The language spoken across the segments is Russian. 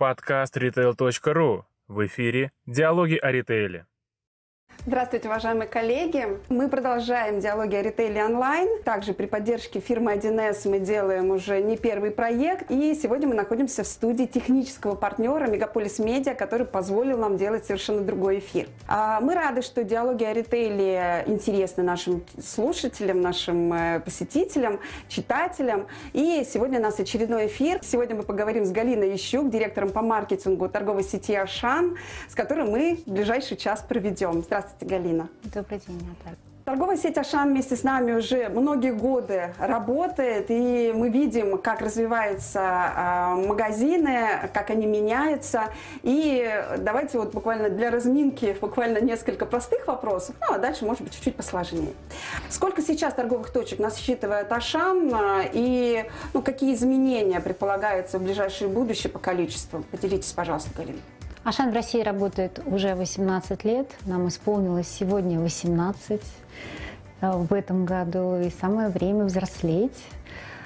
Подкаст retail.ru. В эфире «Диалоги о ритейле». Здравствуйте, уважаемые коллеги! Мы продолжаем диалоги о ритейле онлайн. Также при поддержке фирмы 1С мы делаем уже не первый проект. И сегодня мы находимся в студии технического партнера Мегаполис Медиа, который позволил нам делать совершенно другой эфир. А мы рады, что диалоги о ритейле интересны нашим слушателям, нашим э, посетителям, читателям. И сегодня у нас очередной эфир. Сегодня мы поговорим с Галиной Ищук, директором по маркетингу торговой сети «Ашан», с которой мы в ближайший час проведем. Здравствуйте. Здравствуйте, Галина. Добрый день, Наталья. Торговая сеть Ашан вместе с нами уже многие годы работает, и мы видим, как развиваются э, магазины, как они меняются. И давайте вот буквально для разминки буквально несколько простых вопросов, ну а дальше, может быть, чуть-чуть посложнее. Сколько сейчас торговых точек насчитывает Ашан, и ну, какие изменения предполагаются в ближайшее будущее по количеству? Поделитесь, пожалуйста, Галина. Ашан в России работает уже 18 лет. Нам исполнилось сегодня 18 э, в этом году. И самое время взрослеть.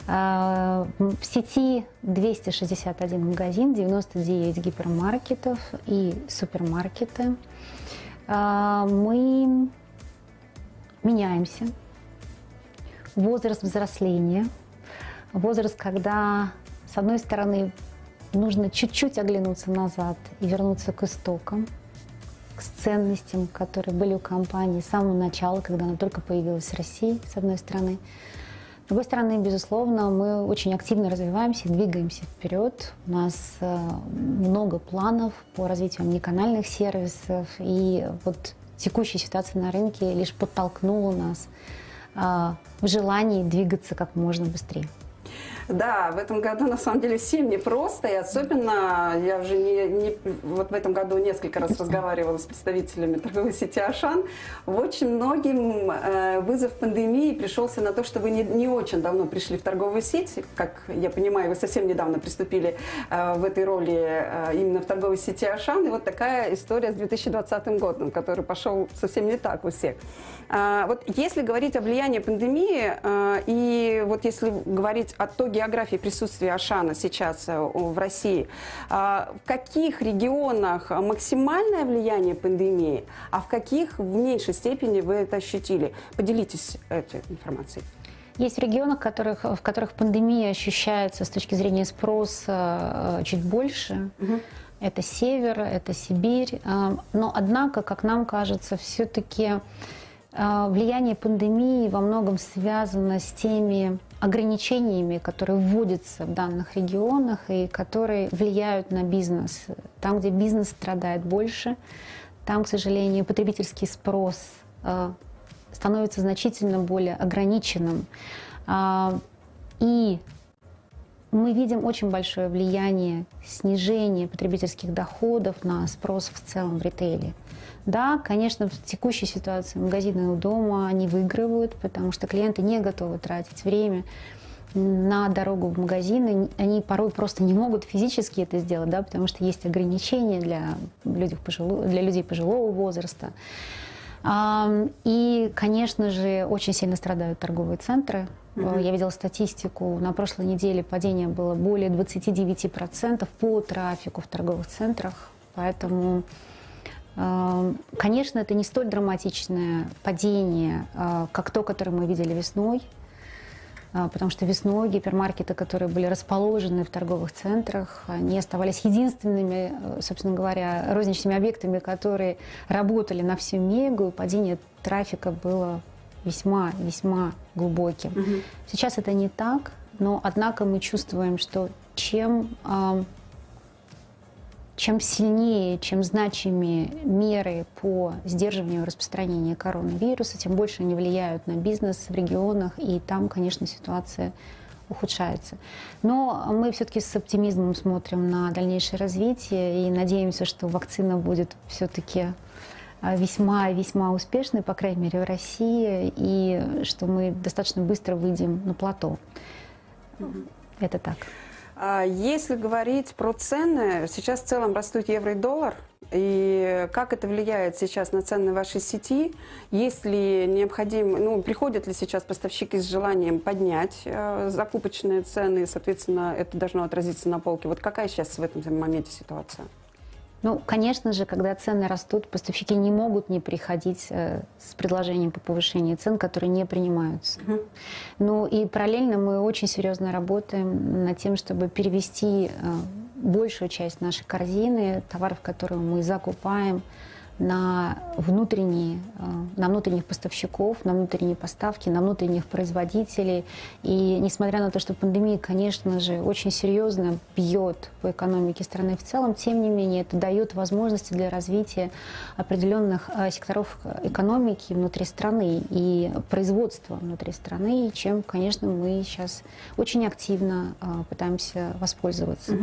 Э, в сети 261 магазин, 99 гипермаркетов и супермаркеты. Э, мы меняемся. Возраст взросления. Возраст, когда, с одной стороны, нужно чуть-чуть оглянуться назад и вернуться к истокам, к ценностям, которые были у компании с самого начала, когда она только появилась в России, с одной стороны. С другой стороны, безусловно, мы очень активно развиваемся, двигаемся вперед. У нас э, много планов по развитию омниканальных сервисов, и вот текущая ситуация на рынке лишь подтолкнула нас э, в желании двигаться как можно быстрее. Да, в этом году на самом деле всем непросто, и особенно я уже не, не вот в этом году несколько раз разговаривала с представителями торговой сети Ашан. Очень многим э, вызов пандемии пришелся на то, что вы не, не очень давно пришли в торговую сеть, как я понимаю, вы совсем недавно приступили э, в этой роли э, именно в торговой сети Ашан, и вот такая история с 2020 годом, который пошел совсем не так у всех. Э, вот если говорить о влиянии пандемии, и вот если говорить о той географии присутствия Ашана сейчас э, в России, а, в каких регионах максимальное влияние пандемии, а в каких в меньшей степени вы это ощутили? Поделитесь этой информацией. Есть регионы, в которых, в которых пандемия ощущается с точки зрения спроса э, чуть больше. Угу. Это север, это Сибирь. Э, но, однако, как нам кажется, все-таки влияние пандемии во многом связано с теми ограничениями, которые вводятся в данных регионах и которые влияют на бизнес. Там, где бизнес страдает больше, там, к сожалению, потребительский спрос э, становится значительно более ограниченным. А, и мы видим очень большое влияние снижения потребительских доходов на спрос в целом в ритейле. Да, конечно, в текущей ситуации магазины у дома, они выигрывают, потому что клиенты не готовы тратить время на дорогу в магазин, они порой просто не могут физически это сделать, да, потому что есть ограничения для, людей пожилого, для людей пожилого возраста. И, конечно же, очень сильно страдают торговые центры. Mm-hmm. Я видела статистику, на прошлой неделе падение было более 29% по трафику в торговых центрах. Поэтому конечно, это не столь драматичное падение, э, как то, которое мы видели весной, э, потому что весной гипермаркеты, которые были расположены в торговых центрах, они оставались единственными, э, собственно говоря, розничными объектами, которые работали на всю мегу, и падение трафика было весьма-весьма глубоким. Угу. Сейчас это не так, но однако мы чувствуем, что чем эм, чем сильнее, чем значимее меры по сдерживанию распространения коронавируса, тем больше они влияют на бизнес в регионах, и там, конечно, ситуация ухудшается. Но мы все-таки с оптимизмом смотрим на дальнейшее развитие и надеемся, что вакцина будет все-таки весьма-весьма успешной, по крайней мере, в России, и что мы достаточно быстро выйдем на плато. Это так. А Если говорить про цены, сейчас в целом растут евро и доллар. И как это влияет сейчас на цены вашей сети? Есть ли необходимо, ну, приходят ли сейчас поставщики с желанием поднять э, закупочные цены, и, соответственно, это должно отразиться на полке? Вот какая сейчас в этом моменте ситуация? Ну, конечно же, когда цены растут, поставщики не могут не приходить э, с предложением по повышению цен, которые не принимаются. Мгм. Ну и параллельно мы очень серьезно работаем над тем, чтобы перевести э, большую часть нашей корзины, товаров, которые мы закупаем, на внутренние, э, на внутренних поставщиков, на внутренние поставки, на внутренних производителей. И несмотря на то, что пандемия, конечно же, очень серьезно бьет по экономике страны в целом, тем не менее это дает возможности для развития определенных э, секторов экономики внутри страны и производства внутри страны, чем, конечно, мы сейчас очень активно э, пытаемся воспользоваться.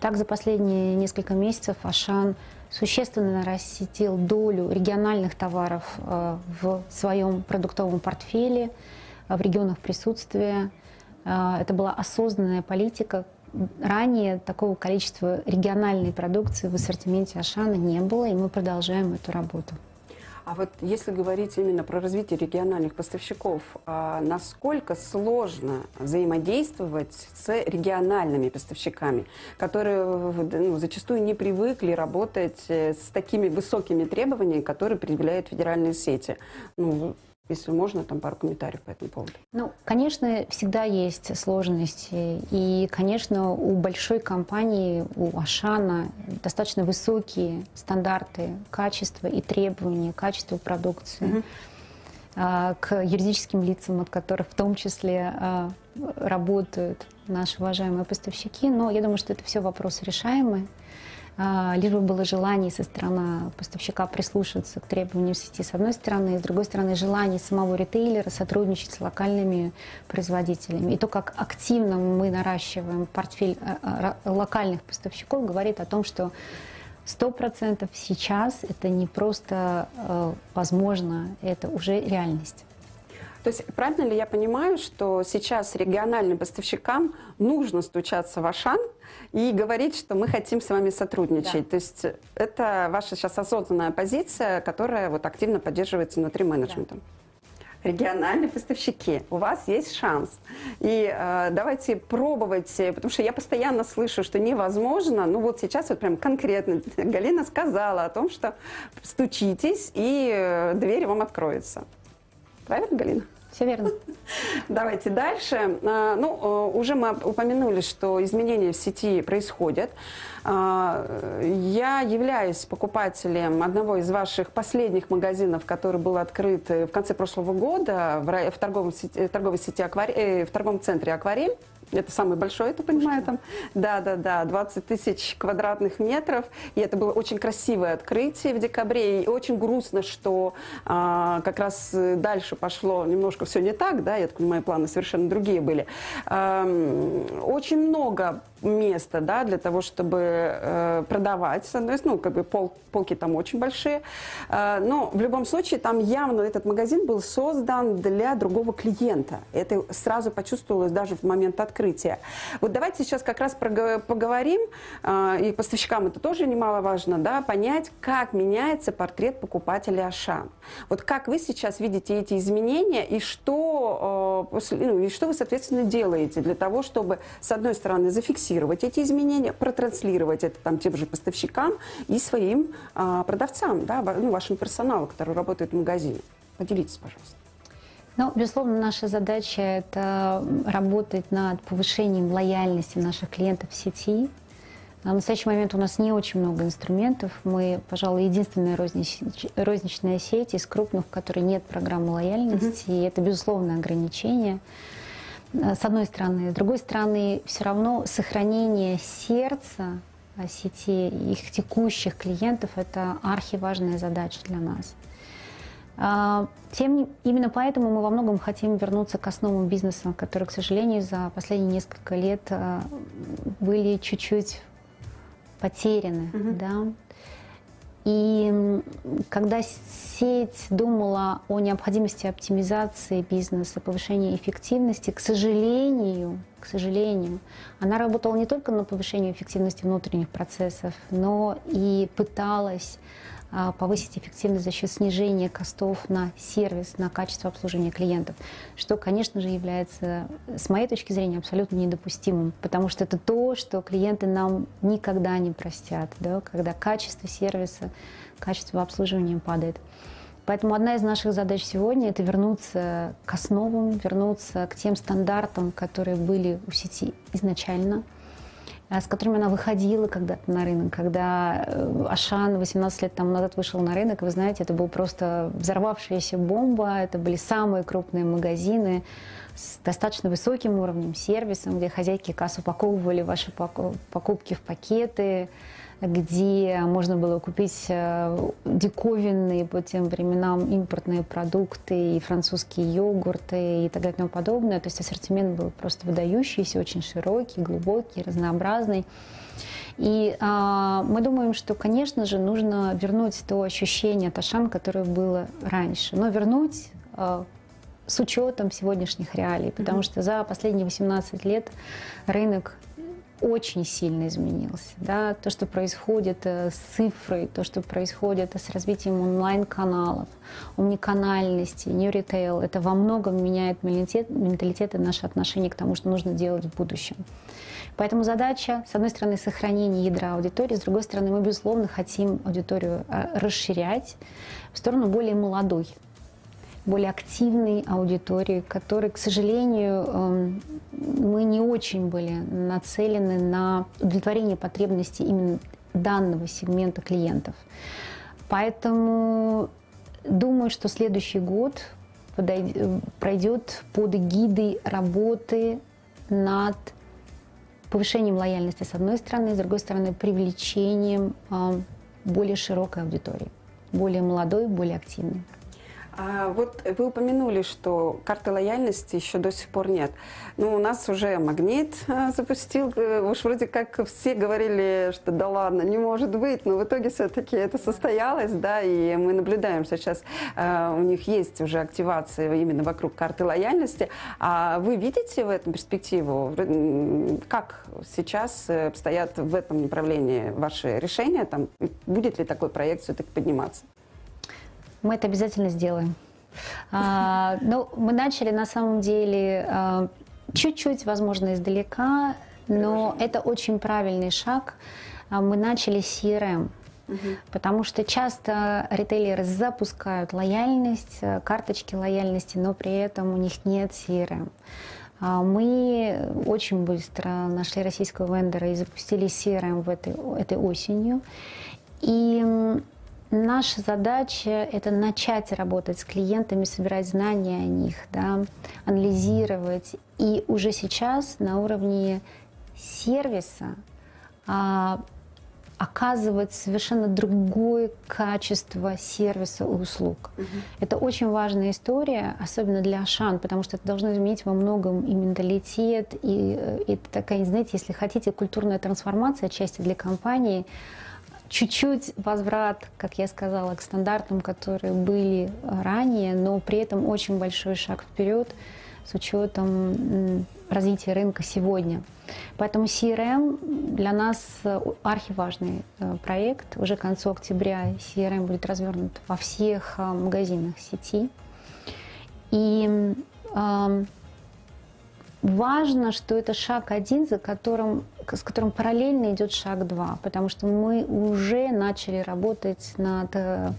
Так, за последние несколько месяцев Ашан существенно нарастил долю региональных товаров э, в своем продуктовом портфеле, э, в регионах присутствия. Э, Это была осознанная политика. Ранее такого количества региональной продукции в ассортименте Ашана не было, и мы продолжаем эту работу. А вот если говорить именно про развитие региональных поставщиков, а насколько сложно взаимодействовать с региональными поставщиками, которые ну, зачастую не привыкли работать э, с такими высокими требованиями, которые предъявляют федеральные сети? Ну, если можно, там пару комментариев по этому поводу. Ну, конечно, всегда есть сложности. И, конечно, у большой компании, у Ашана достаточно высокие стандарты качества и требования к качеству продукции. а, К юридическим лицам, от которых в том числе а, работают наши уважаемые поставщики. Но я думаю, что это все вопросы решаемые. А, Лишь бы было желание со стороны поставщика прислушиваться к требованиям сети с одной стороны, и с другой стороны желание самого ритейлера сотрудничать с локальными производителями. И то, как активно мы наращиваем портфель э, э, локальных поставщиков, говорит о том, что сто процентов сейчас это не просто э, возможно, это уже реальность. То есть правильно ли я понимаю, что сейчас региональным поставщикам нужно стучаться в Ашан и говорить, что мы хотим с вами сотрудничать? Да. То есть это ваша сейчас осознанная позиция, которая вот активно поддерживается внутри менеджмента. Региональные поставщики, у вас есть шанс. И э, давайте пробовать, потому что я постоянно слышу, что невозможно. Ну вот сейчас вот прям конкретно Галина сказала о том, что стучитесь, и э, дверь вам откроется. Правильно, Галина? Все верно. Давайте дальше. А, Ну, э, уже мы упомянули, что изменения в сети происходят. А, Я являюсь покупателем одного из ваших последних магазинов, который был открыт э, в конце прошлого года в в торговом сети- э, торговой сети «Акваре- э, в торговом центре «Акварель». Это самый большой, я понимаю, там. Да, да, да, 20 тысяч квадратных метров. И это было очень красивое открытие в декабре. И очень грустно, что а, как раз дальше пошло немножко все не так, да, я так понимаю, планы совершенно другие были. Ам, очень много места, да, для того, чтобы э, продавать. ну, как бы пол, полки там очень большие. Э, но в любом случае там явно этот магазин был создан для другого клиента. Это сразу почувствовалось даже в момент открытия. Вот давайте сейчас как раз поговорим, э, и поставщикам это тоже немаловажно, да, понять, как меняется портрет покупателя Ашан. Вот как вы сейчас видите эти изменения и что, э, после- ну, и что вы, соответственно, делаете для того, чтобы, с одной стороны, зафиксировать эти изменения, протранслировать это там тем же поставщикам и своим а, продавцам, да, ну, вашему персоналу, который работает в магазине. Поделитесь, пожалуйста. Ну, безусловно, наша задача – это работать над повышением лояльности наших клиентов в сети. На настоящий момент у нас не очень много инструментов. Мы, пожалуй, единственная рознич- розничная сеть из крупных, в которой нет программы лояльности. И это, безусловно, ограничение. Э, С одной стороны. С другой стороны, все равно сохранение сердца э, сети, их текущих клиентов – это архиважная задача для нас. А, Тем именно поэтому мы во многом хотим вернуться к основам бизнеса, которые, к сожалению, за последние несколько лет а, были чуть-чуть потеряны. Да? И когда сеть думала о необходимости оптимизации бизнеса, повышения эффективности, к сожалению, к сожалению, она работала не только на повышение эффективности внутренних процессов, но и пыталась повысить эффективность за счет снижения костов на сервис, на качество обслуживания клиентов, что, конечно же, является, с моей точки зрения, абсолютно недопустимым, потому что это то, что клиенты нам никогда не простят, да, когда качество сервиса, качество обслуживания падает. Поэтому одна из наших задач сегодня – это вернуться к основам, вернуться к тем стандартам, которые были у сети изначально – а, с которыми она выходила когда-то на рынок. Когда э, Ашан 18 лет тому назад вышел на рынок, вы знаете, это была просто взорвавшаяся бомба, это были самые крупные магазины с достаточно высоким уровнем сервисом, где хозяйки касс упаковывали ваши покупки в пакеты, где можно было купить э, диковинные по тем временам импортные продукты и французские йогурты и так далее и тому подобное. То есть ассортимент был просто выдающийся, очень широкий, глубокий, разнообразный. И а, мы думаем, что, конечно же, нужно вернуть то ощущение Ташан, которое было раньше, но вернуть а, с учетом сегодняшних реалий, потому mm-hmm. что за последние 18 лет рынок очень сильно изменился. Да? То, что происходит э, с цифрой, то, что происходит с развитием онлайн-каналов, умниканальности, new retail, это во многом меняет менталитет, менталитет и наши отношения к тому, что нужно делать в будущем. Поэтому задача, с одной стороны, сохранение ядра аудитории, с другой стороны, мы, безусловно, хотим аудиторию э, расширять в сторону более молодой более активной аудитории, которой, к сожалению, эм, мы не очень были нацелены на удовлетворение потребностей именно данного сегмента клиентов. Поэтому думаю, что следующий год пройдет под эгидой работы над повышением лояльности с одной стороны, с другой стороны привлечением эм, более широкой аудитории, более молодой, более активной. А вот вы упомянули, что карты лояльности еще до сих пор нет. Ну, у нас уже магнит а, запустил. Э, уж вроде как все говорили, что да ладно, не может быть. Но в итоге все-таки это состоялось, да, и мы наблюдаем сейчас, а, у них есть уже активация именно вокруг карты лояльности. А вы видите в этом перспективу? Как сейчас э, обстоят в этом направлении ваши решения? Там, будет ли такой проект все-таки подниматься? Мы это обязательно сделаем. А, ну, мы начали на самом деле а, чуть-чуть, возможно, издалека, но это очень правильный шаг. А, мы начали с CRM. Угу. Потому что часто ритейлеры запускают лояльность, э, карточки лояльности, но при этом у них нет CRM. А, мы очень быстро нашли российского вендора и запустили CRM в этой, этой осенью. И Наша задача – это начать работать с клиентами, собирать знания о них, да, анализировать. И уже сейчас на уровне сервиса а, оказывать совершенно другое качество сервиса и услуг. Угу. Это очень важная история, особенно для Ашан, потому что это должно изменить во многом и менталитет, и, э, и такая, знаете, если хотите, культурная трансформация отчасти для компании – чуть-чуть возврат, как я сказала, к стандартам, которые были ранее, но при этом очень большой шаг вперед с учетом развития рынка сегодня. Поэтому CRM для нас архиважный э, проект. Уже к концу октября CRM будет развернут во всех э, магазинах сети. И важно, что это шаг один, за которым, с которым параллельно идет шаг два, потому что мы уже начали работать над э,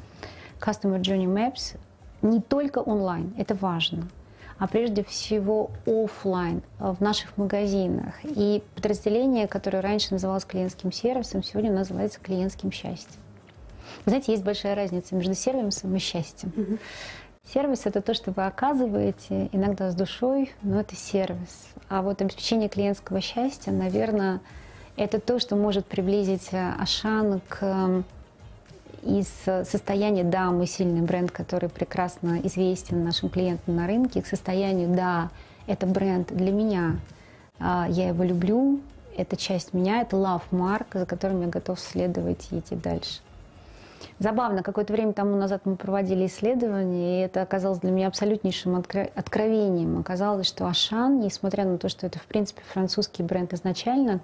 Customer Journey Maps не только онлайн, это важно, а прежде всего офлайн в наших магазинах. И подразделение, которое раньше называлось клиентским сервисом, сегодня называется клиентским счастьем. Знаете, есть большая разница между сервисом и счастьем. Mm-hmm. Сервис – это то, что вы оказываете, иногда с душой, но это сервис. А вот обеспечение клиентского счастья, наверное, это то, что может приблизить э, Ашан к из состояния «да, мы сильный бренд, который прекрасно известен нашим клиентам на рынке», к состоянию «да, это бренд для меня, а, я его люблю, это часть меня, это love mark, за которым я готов следовать и идти дальше». Забавно, какое-то время тому назад мы проводили исследование, и это оказалось для меня абсолютнейшим откровением. Оказалось, что Ашан, несмотря на то, что это, в принципе, французский бренд изначально,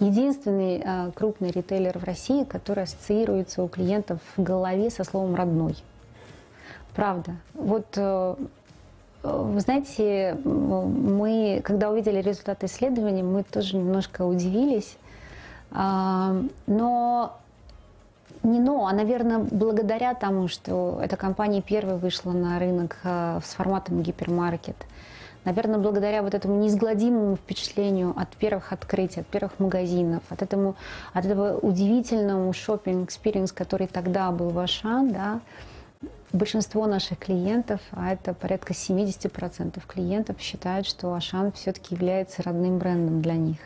единственный э, крупный ритейлер в России, который ассоциируется у клиентов в голове со словом «родной». Правда. Вот э, вы знаете, мы, когда увидели результаты исследования, мы тоже немножко удивились. А, но не но, а, наверное, благодаря тому, что эта компания первой вышла на рынок э, с форматом гипермаркет. Наверное, благодаря вот этому неизгладимому впечатлению от первых открытий, от первых магазинов, от, этому, от этого удивительному shopping experience который тогда был в Ашан, да, большинство наших клиентов, а это порядка 70% клиентов, считают, что Ашан все-таки является родным брендом для них.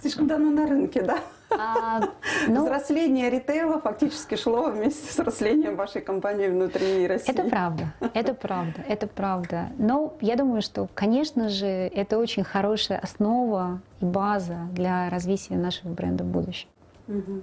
Слишком давно на рынке, да? А, ну, Взросление ритейла фактически шло вместе с взрослением вашей компании внутри России. Это правда, это правда, это правда. Но я думаю, что, конечно же, это очень хорошая основа и база для развития наших брендов в будущем. Угу.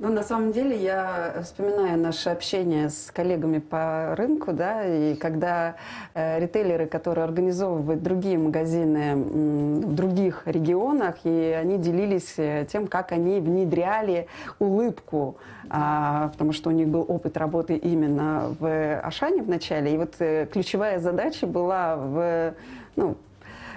Ну, на самом деле, я вспоминаю наше общение с коллегами по рынку, да, и когда э, ритейлеры, которые организовывают другие магазины в других регионах, и они делились э, тем, как они внедряли улыбку, а, потому что у них был опыт работы именно в Ашане в начале, и вот э, ключевая задача была в ну,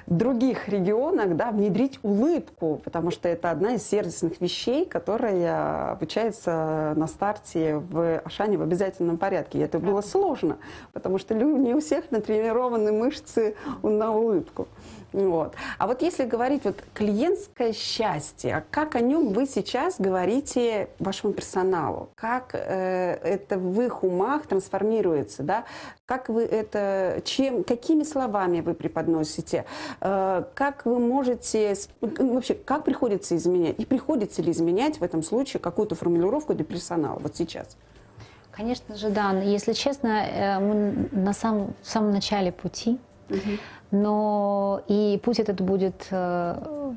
других регионах да, внедрить улыбку, потому что это одна из сервисных вещей, которая обучается на старте в Ашане в обязательном порядке. И это было сложно, потому что не у всех натренированы мышцы на улыбку. Вот. А вот если говорить вот клиентское счастье, как о нем вы сейчас говорите вашему персоналу? Как э, это в их умах трансформируется? Да? Как вы это, чем, какими словами вы преподносите? Э, как вы можете, вообще, как приходится изменять? И приходится ли изменять в этом случае какую-то формулировку для персонала вот сейчас? Конечно же, да. Если честно, э, мы на самом, в самом начале пути. Угу. Но и путь этот будет, э,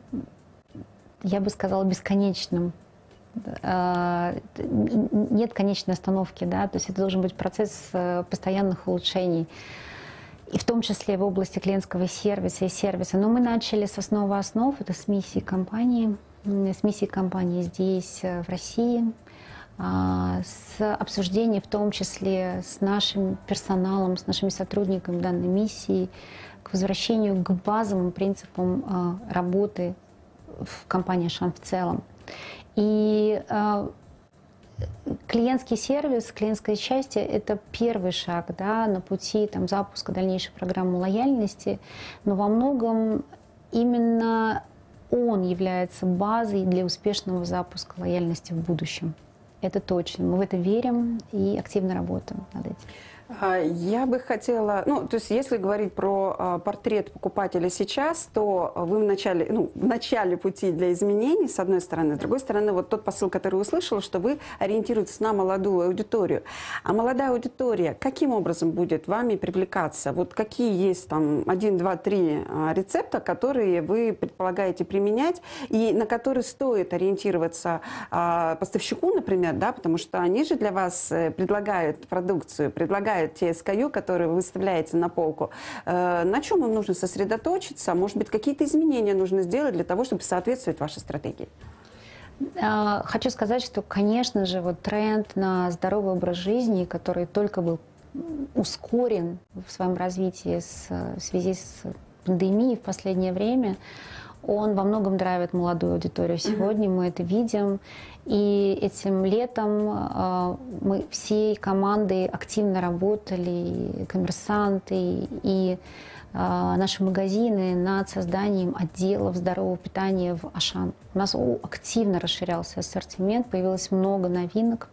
я бы сказала, бесконечным. Э, нет конечной остановки, да, то есть это должен быть процесс э, постоянных улучшений и в том числе в области клиентского сервиса и сервиса. Но мы начали с основы основ, это с миссии компании, с миссии компании здесь, в России, с обсуждения в том числе с нашим персоналом, с нашими сотрудниками данной миссии, к возвращению к базовым принципам а, работы в компании Шан в целом. И а, клиентский сервис, клиентское счастье – это первый шаг да, на пути там, запуска дальнейшей программы лояльности, но во многом именно он является базой для успешного запуска лояльности в будущем. Это точно. Мы в это верим и активно работаем над этим. А, я бы хотела, ну, то есть если говорить про а, портрет покупателя сейчас, то вы в начале, ну, в начале пути для изменений, с одной стороны, с другой стороны, вот тот посыл, который услышала, что вы ориентируетесь на молодую аудиторию. А молодая аудитория каким образом будет вами привлекаться? Вот какие есть там один, два, три а, рецепта, которые вы предполагаете применять и на которые стоит ориентироваться поставщику, например, да, потому что они же для вас э, предлагают продукцию, предлагают выбирают те SKU, которые вы выставляете на полку, э, на чем им нужно сосредоточиться? Может быть, какие-то изменения нужно сделать для того, чтобы соответствовать вашей стратегии? А, хочу сказать, что, конечно же, вот тренд на здоровый образ жизни, который только был ускорен в своем развитии с, в связи с пандемией в последнее время, он во многом драйвит молодую аудиторию. Сегодня mm-hmm. мы это видим. И этим летом э, мы всей командой активно работали, и коммерсанты, и э, наши магазины над созданием отделов здорового питания в Ашан. У нас активно расширялся ассортимент, появилось много новинок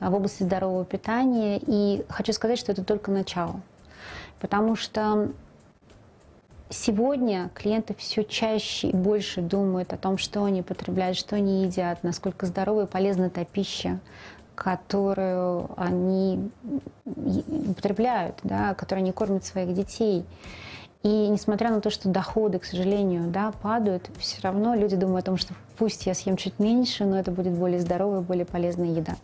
в области здорового питания. И хочу сказать, что это только начало. Потому что Сегодня клиенты все чаще и больше думают о том, что они потребляют, что они едят, насколько здоровая и полезна та пища, которую они употребляют, да, которой они кормят своих детей. И несмотря на то, что доходы, к сожалению, да, падают, все равно люди думают о том, что пусть я съем чуть меньше, но это будет более здоровая, более полезная еда.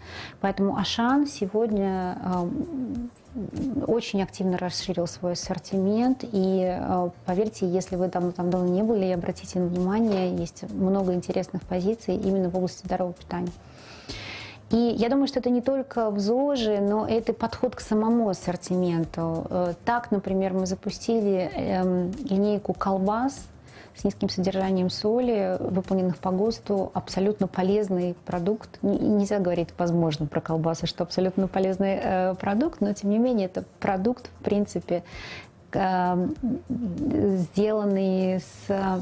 Поэтому Ашан сегодня э, очень активно расширил свой ассортимент. И э, поверьте, если вы там, там давно не были, обратите внимание, есть много интересных позиций именно в области здорового питания. И я думаю, что это не только в ЗОЖе, но это подход к самому ассортименту. Э, так, например, мы запустили эм, линейку колбас с низким содержанием соли, выполненных по ГОСТу, абсолютно полезный продукт. Нельзя говорить, возможно, про колбасы, что абсолютно полезный э, продукт, но тем не менее это продукт, в принципе, э, сделанный с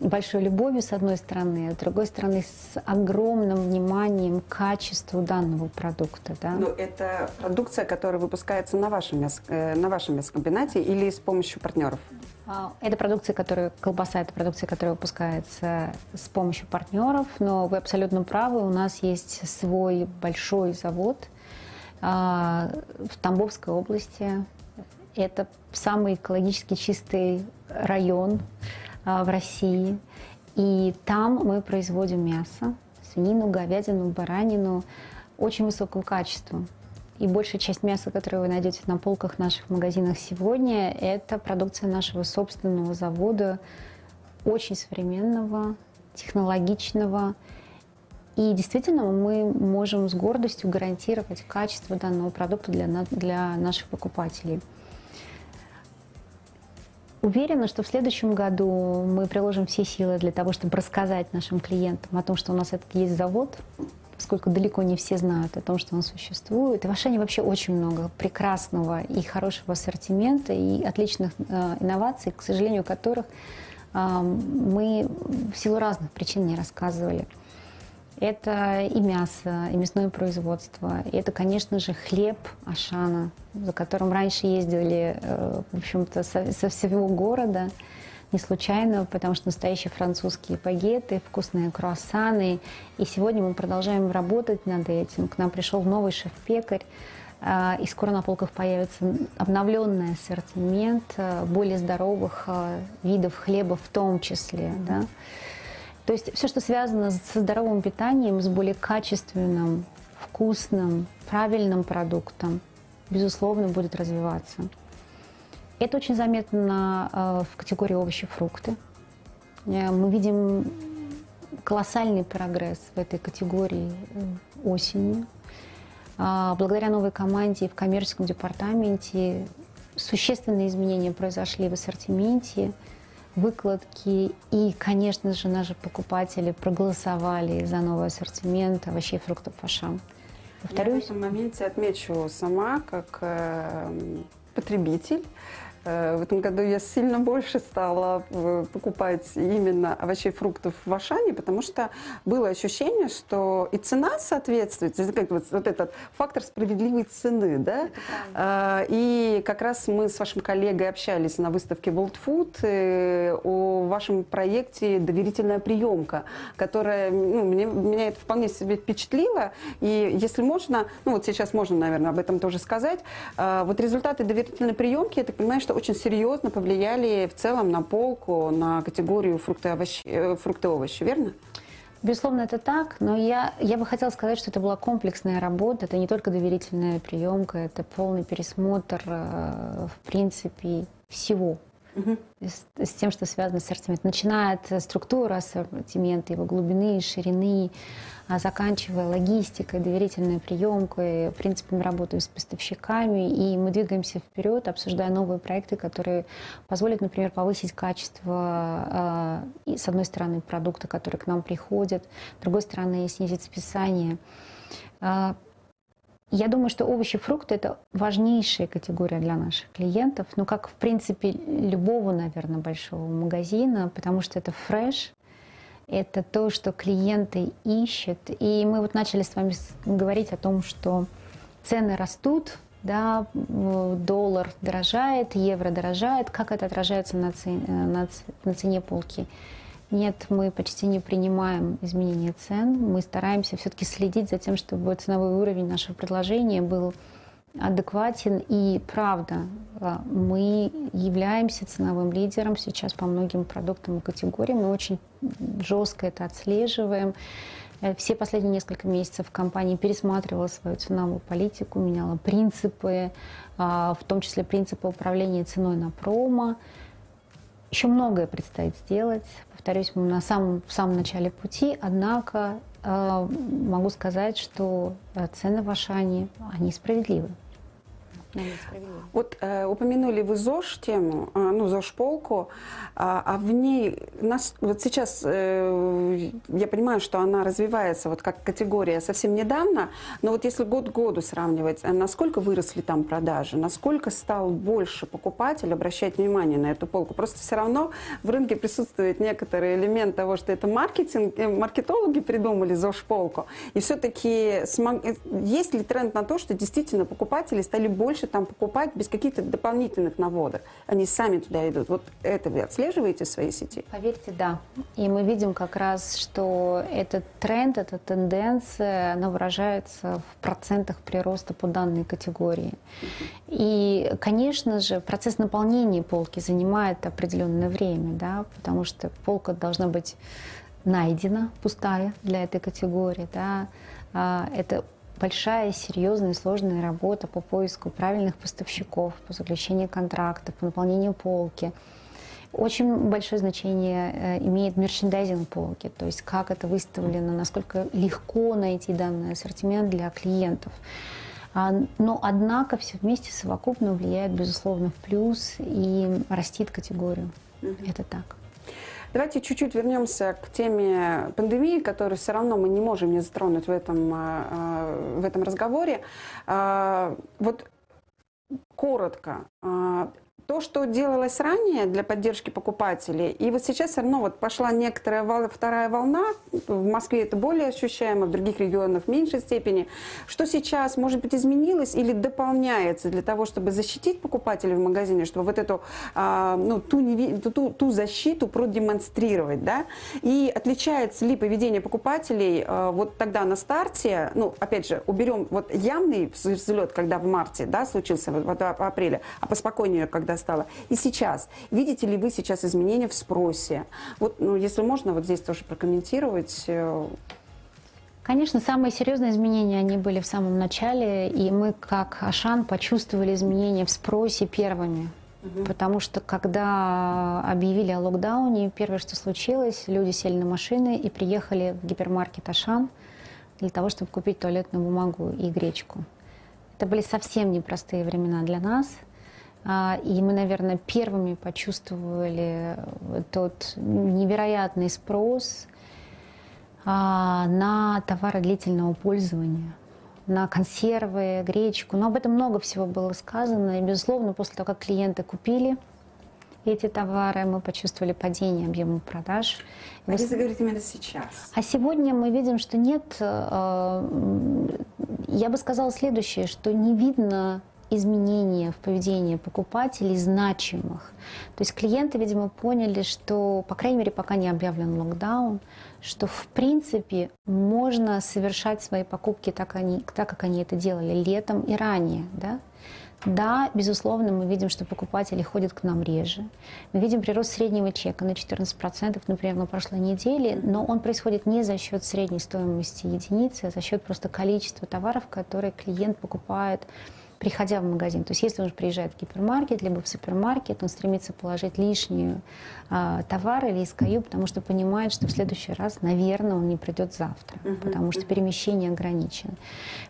большой любовью, с одной стороны, а с другой стороны, с огромным вниманием к качеству данного продукта. Да? Но это продукция, которая выпускается на вашем, э, на вашем мясокомбинате или с помощью партнеров? А, это продукция, которая, колбаса, это продукция, которая выпускается с помощью партнеров, но вы абсолютно правы, у нас есть свой большой завод а, в Тамбовской области. Это самый экологически чистый район в России. И там мы производим мясо, свинину, говядину, баранину очень высокого качества. И большая часть мяса, которую вы найдете на полках наших магазинах сегодня, это продукция нашего собственного завода, очень современного, технологичного. И действительно мы можем с гордостью гарантировать качество данного продукта для, для наших покупателей. Уверена, что в следующем году мы приложим все силы для того, чтобы рассказать нашим клиентам о том, что у нас этот есть завод, поскольку далеко не все знают о том, что он существует. И в Ашане вообще очень много прекрасного и хорошего ассортимента и отличных э, инноваций, к сожалению, которых э, мы в силу разных причин не рассказывали. Это и мясо, и мясное производство. И это, конечно же, хлеб Ашана, за которым раньше ездили, э, в общем-то, со, со всего города. Не случайно, потому что настоящие французские багеты, вкусные круассаны. И сегодня мы продолжаем работать над этим. К нам пришел новый шеф-пекарь, э, и скоро на полках появится обновленный ассортимент э, более здоровых видов хлеба в том числе. Да? То есть все, что связано со здоровым питанием, с более качественным, вкусным, правильным продуктом, безусловно, будет развиваться. Это очень заметно э, в категории овощи фрукты. Э, мы видим колоссальный прогресс в этой категории э, осенью. А, благодаря новой команде в коммерческом департаменте существенные изменения произошли в ассортименте – выкладки. И, конечно же, наши покупатели проголосовали за новый ассортимент овощей, фруктов, фашам. Повторюсь. Я в этом моменте отмечу сама, как э, потребитель, в этом году я сильно больше стала э, покупать именно овощей и фруктов в Ашане, потому что было ощущение, что и цена соответствует, как вот, вот этот фактор справедливой цены, да. Э, и как раз мы с вашим коллегой общались на выставке World Food о вашем проекте «Доверительная приемка», которая ну, мне, меня это вполне себе впечатлило. И если можно, ну вот сейчас можно, наверное, об этом тоже сказать, вот результаты доверительной приемки, я так понимаю, что очень серьезно повлияли в целом на полку, на категорию фрукты, овощи, э, фрукты овощи, верно? Безусловно, это так, но я, я бы хотела сказать, что это была комплексная работа, это не только доверительная приемка, это полный пересмотр, э, в принципе, всего. С, с тем, что связано с ассортиментом. Начиная от структуры ассортимента, его глубины, ширины, а заканчивая логистикой, доверительной приемкой, принципами работы с поставщиками. И мы двигаемся вперед, обсуждая новые проекты, которые позволят, например, повысить качество, э, с одной стороны, продукта, которые к нам приходят, с другой стороны, снизить списание. Я думаю, что овощи фрукты – это важнейшая категория для наших клиентов, ну, как, в принципе, любого, наверное, большого магазина, потому что это фреш, это то, что клиенты ищут. И мы вот начали с вами говорить о том, что цены растут, да, доллар дорожает, евро дорожает, как это отражается на цене, на, на цене полки. Нет, мы почти не принимаем изменения цен. Мы стараемся все-таки следить за тем, чтобы ценовой уровень нашего предложения был адекватен. И правда, а, мы являемся ценовым лидером сейчас по многим продуктам и категориям. Мы очень жестко это отслеживаем. Э, все последние несколько месяцев компания пересматривала свою ценовую политику, меняла принципы, а, в том числе принципы управления ценой на промо. Еще многое предстоит сделать. Повторюсь, мы на самом, в самом начале пути, однако э, могу сказать, что э, цены в Ашане, они справедливы. Вот э, упомянули вы ЗОЖ тему, э, ну, ЗОЖ-полку, а, а в ней, нас, вот сейчас э, я понимаю, что она развивается вот как категория совсем недавно, но вот если год к году сравнивать, э, насколько выросли там продажи, насколько стал больше покупатель обращать внимание на эту полку? Просто все равно в рынке присутствует некоторый элемент того, что это маркетинг, э, маркетологи придумали ЗОЖ-полку, и все-таки смог, э, есть ли тренд на то, что действительно покупатели стали больше больше там покупать без каких-то дополнительных наводок. Они сами туда идут. Вот это вы отслеживаете в своей сети? Поверьте, да. И мы видим как раз, что этот тренд, эта тенденция, она выражается в процентах прироста по данной категории. И, конечно же, процесс наполнения полки занимает определенное время, да, потому что полка должна быть найдена, пустая для этой категории. Да. А, это большая, серьезная, сложная работа по поиску правильных поставщиков, по заключению контрактов, по наполнению полки. Очень большое значение э, имеет мерчендайзинг полки, то есть как это выставлено, насколько легко найти данный ассортимент для клиентов. А, но, однако, все вместе совокупно влияет, безусловно, в плюс и растит категорию. Mm-hmm. Это так. Давайте чуть-чуть вернемся к теме пандемии, которую все равно мы не можем не затронуть в этом, а, а, в этом разговоре. А, вот коротко, то, что делалось ранее для поддержки покупателей, и вот сейчас все равно вот пошла некоторая вол, вторая волна, в Москве это более ощущаемо, в других регионах в меньшей степени, что сейчас, может быть, изменилось или дополняется для того, чтобы защитить покупателей в магазине, чтобы вот эту, а, ну, ту, неви, ту, ту защиту продемонстрировать, да, и отличается ли поведение покупателей а, вот тогда на старте, ну, опять же, уберем вот явный взлет, когда в марте, да, случился, вот, в апреле, а поспокойнее, когда когда стало, и сейчас. Видите ли вы сейчас изменения в спросе? Вот, ну, если можно, вот здесь тоже прокомментировать. Э, Конечно, самые серьезные изменения, они были в самом начале, и мы, как Ашан, почувствовали изменения в спросе первыми. Угу. Потому что когда объявили о локдауне, первое, что случилось, люди сели на машины и приехали в гипермаркет Ашан для того, чтобы купить туалетную бумагу и гречку. Это были совсем непростые времена для нас – и мы, наверное, первыми почувствовали тот невероятный спрос а, на товары длительного пользования, на консервы, гречку. Но об этом много всего было сказано. И, безусловно, после того, как клиенты купили эти товары, мы почувствовали падение объема продаж. А если говорить именно сейчас? А сегодня мы видим, что нет, э, я бы сказала следующее, что не видно изменения в поведении покупателей значимых. То есть клиенты, видимо, поняли, что, по крайней мере, пока не объявлен локдаун, что в принципе можно совершать свои покупки так, они, так как они это делали летом и ранее. Да? Да, безусловно, мы видим, что покупатели ходят к нам реже. Мы видим прирост среднего чека на 14%, например, на прошлой неделе, но он происходит не за счет средней стоимости единицы, а за счет просто количества товаров, которые клиент покупает приходя в магазин. То есть если он приезжает в гипермаркет, либо в супермаркет, он стремится положить лишнюю а, товар или SKU, потому что понимает, что в следующий раз, наверное, он не придет завтра, uh-huh, потому что перемещение ограничено.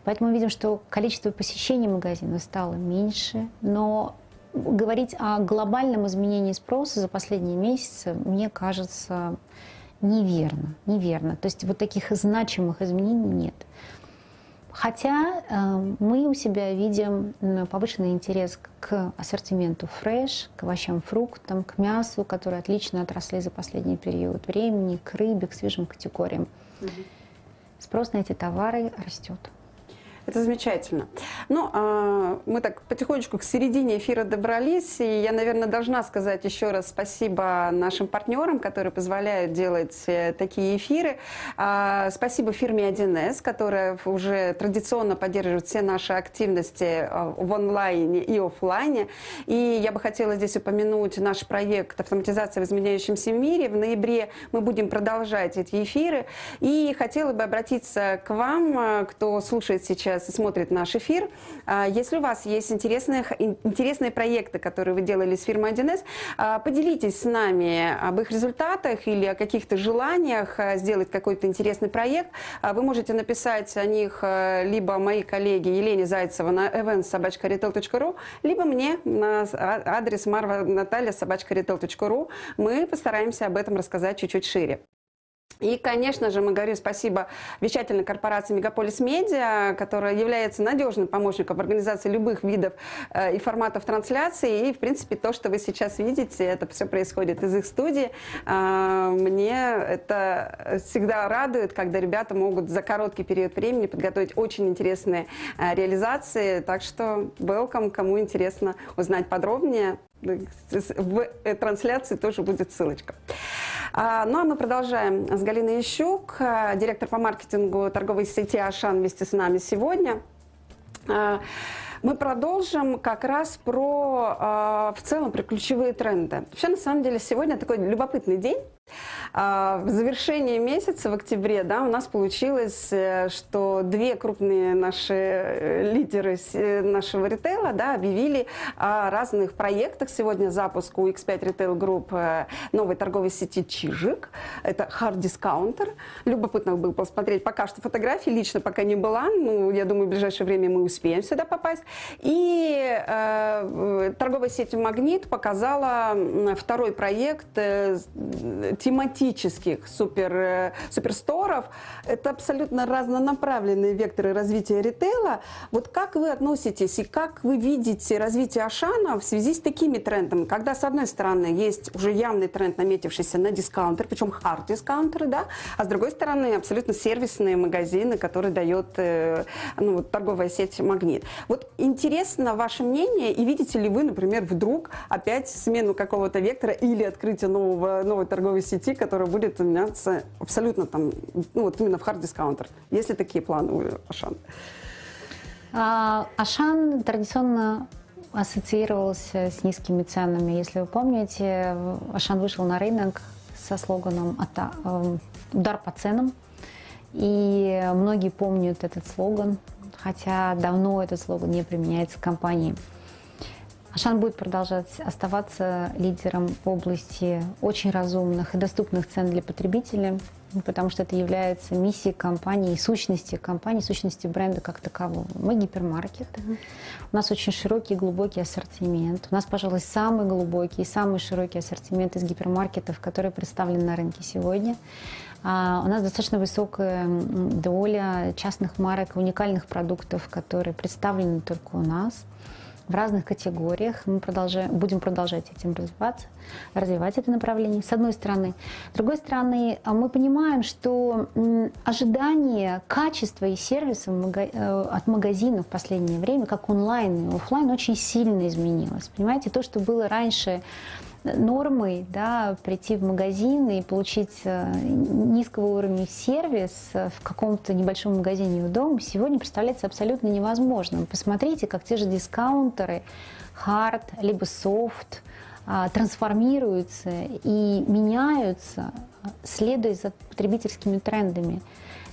Поэтому мы видим, что количество посещений магазина стало меньше, но говорить о глобальном изменении спроса за последние месяцы, мне кажется, неверно. Неверно. То есть вот таких значимых изменений нет. Хотя э, мы у себя видим повышенный интерес к ассортименту фреш, к овощам, фруктам, к мясу, которые отлично отросли за последний период времени, к рыбе, к свежим категориям. Угу. Спрос на эти товары растет. Это замечательно. Ну, а, мы так потихонечку к середине эфира добрались, и я, наверное, должна сказать еще раз спасибо нашим партнерам, которые позволяют делать э, такие эфиры. А, спасибо фирме 1С, которая уже традиционно поддерживает все наши активности э, в онлайне и офлайне. И я бы хотела здесь упомянуть наш проект «Автоматизация в изменяющемся мире». В ноябре мы будем продолжать эти эфиры. И хотела бы обратиться к вам, э, кто слушает сейчас и смотрит наш эфир. А, если у вас есть интересные, интересные проекты, которые вы делали с фирмой 1С, а, поделитесь с нами об их результатах или о каких-то желаниях а, сделать какой-то интересный проект. Вы можете написать о них либо моей коллеге Елене Зайцева на eventsobachkaretail.ru, либо мне на адрес marva natalia собачка.ритейл.ру. Мы постараемся об этом рассказать чуть-чуть шире. И, конечно же, мы говорим спасибо вещательной корпорации «Мегаполис Медиа», которая является надежным помощником в организации любых видов э, и форматов трансляции. И, в принципе, то, что вы сейчас видите, это все происходит из их студии. Э, мне это всегда радует, когда ребята могут за короткий период времени подготовить очень интересные э, реализации. Так что welcome, кому интересно узнать подробнее. В трансляции тоже будет ссылочка. А, ну а мы продолжаем с Галиной Ищук, а, директор по маркетингу торговой сети «Ашан» вместе с нами сегодня. А, мы продолжим как раз про, в целом, про ключевые тренды. Вообще, на самом деле, сегодня такой любопытный день. А, в завершении месяца, в октябре, да, у нас получилось, э, что две крупные наши э, лидеры э, нашего ритейла да, объявили о разных проектах. Сегодня запуск у X5 Retail Group новой торговой сети Чижик. Это Discounter. Любопытно было посмотреть пока что фотографии. Лично пока не была. Ну, я думаю, в ближайшее время мы успеем сюда попасть. И э, торговая сеть Магнит показала второй проект тематических супер, э, суперсторов. Это абсолютно разнонаправленные векторы развития ритейла. Вот как вы относитесь и как вы видите развитие Ашана в связи с такими трендами? Когда, с одной стороны, есть уже явный тренд, наметившийся на дискаунтер, причем хард-дискаунтеры, да, а с другой стороны, абсолютно сервисные магазины, которые дает э, ну, вот, торговая сеть «Магнит». Вот интересно ваше мнение, и видите ли вы, например, вдруг опять смену какого-то вектора или открытие нового, новой торговой сети, которая будет меняться абсолютно там, ну вот именно в хард-дискаунтер. Есть ли такие планы у Ашан? А, Ашан традиционно ассоциировался с низкими ценами. Если вы помните, Ашан вышел на рынок со слоганом эм, «Удар по ценам». И многие помнят этот слоган, хотя давно этот слоган не применяется в компании. Ашан будет продолжать оставаться лидером в области очень разумных и доступных цен для потребителя, потому что это является миссией компании, сущности компании, сущности бренда как такового. Мы гипермаркет. Mm-hmm. У нас очень широкий и глубокий ассортимент. У нас, пожалуй, самый глубокий и самый широкий ассортимент из гипермаркетов, которые представлены на рынке сегодня. А у нас достаточно высокая доля частных марок, уникальных продуктов, которые представлены только у нас в разных категориях. Мы продолжаем, будем продолжать этим развиваться, развивать это направление, с одной стороны. С другой стороны, а мы понимаем, что ожидание качества и сервиса э, от магазинов в последнее время, как онлайн и офлайн, очень сильно изменилось. Понимаете, то, что было раньше нормой да, прийти в магазин и получить э, низкого уровня сервис в каком-то небольшом магазине у дома сегодня представляется абсолютно невозможным. Посмотрите, как те же дискаунтеры, хард, либо софт, а, трансформируются и меняются, следуя за потребительскими трендами,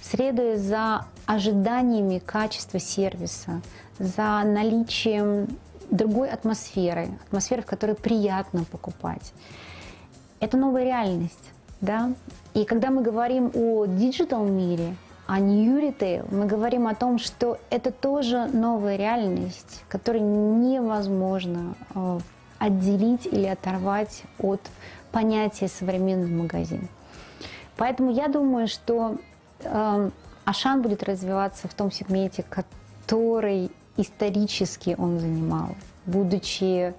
следуя за ожиданиями качества сервиса, за наличием другой атмосферы, атмосферы, в которой приятно покупать. Это новая реальность, да? И когда мы говорим о digital мире, о new retail, мы говорим о том, что это тоже новая реальность, которую невозможно э, отделить или оторвать от понятия современный магазин. Поэтому я думаю, что э, Ашан будет развиваться в том сегменте, который исторически он занимал, будучи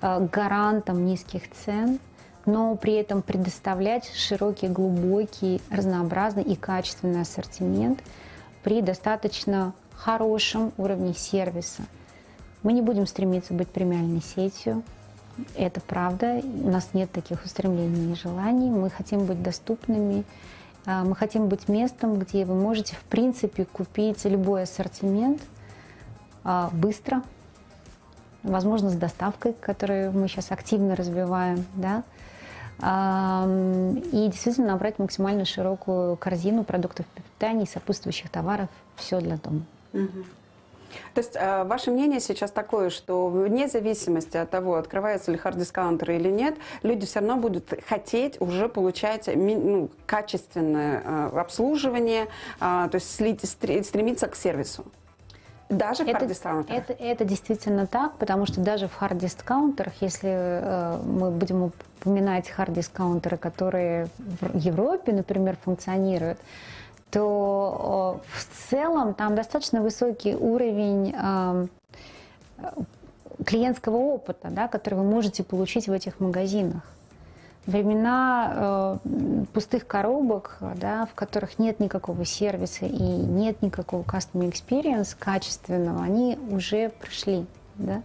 э, гарантом низких цен, но при этом предоставлять широкий, глубокий, разнообразный и качественный ассортимент при достаточно хорошем уровне сервиса. Мы не будем стремиться быть премиальной сетью, это правда. У нас нет таких устремлений и желаний. Мы хотим быть доступными. А, мы хотим быть местом, где вы можете, в принципе, купить любой ассортимент быстро, возможно, с доставкой, которую мы сейчас активно развиваем, да, и действительно набрать максимально широкую корзину продуктов питания и сопутствующих товаров, все для дома. То есть э, ваше мнение сейчас такое, что вне зависимости от того, открываются ли хард-дискаунтеры или нет, люди все равно будут хотеть уже получать ну, качественное э, обслуживание, то есть стремиться к сервису. Даже в хард-дискаунтерах? Это, это действительно так, потому что даже в хард-дискаунтерах, если э, мы будем упоминать хард-дискаунтеры, которые в Европе, например, функционируют, то в целом там достаточно высокий уровень клиентского опыта, да, который вы можете получить в этих магазинах. Времена э, пустых коробок, да, в которых нет никакого сервиса и нет никакого customer experience качественного, они уже прошли. Да?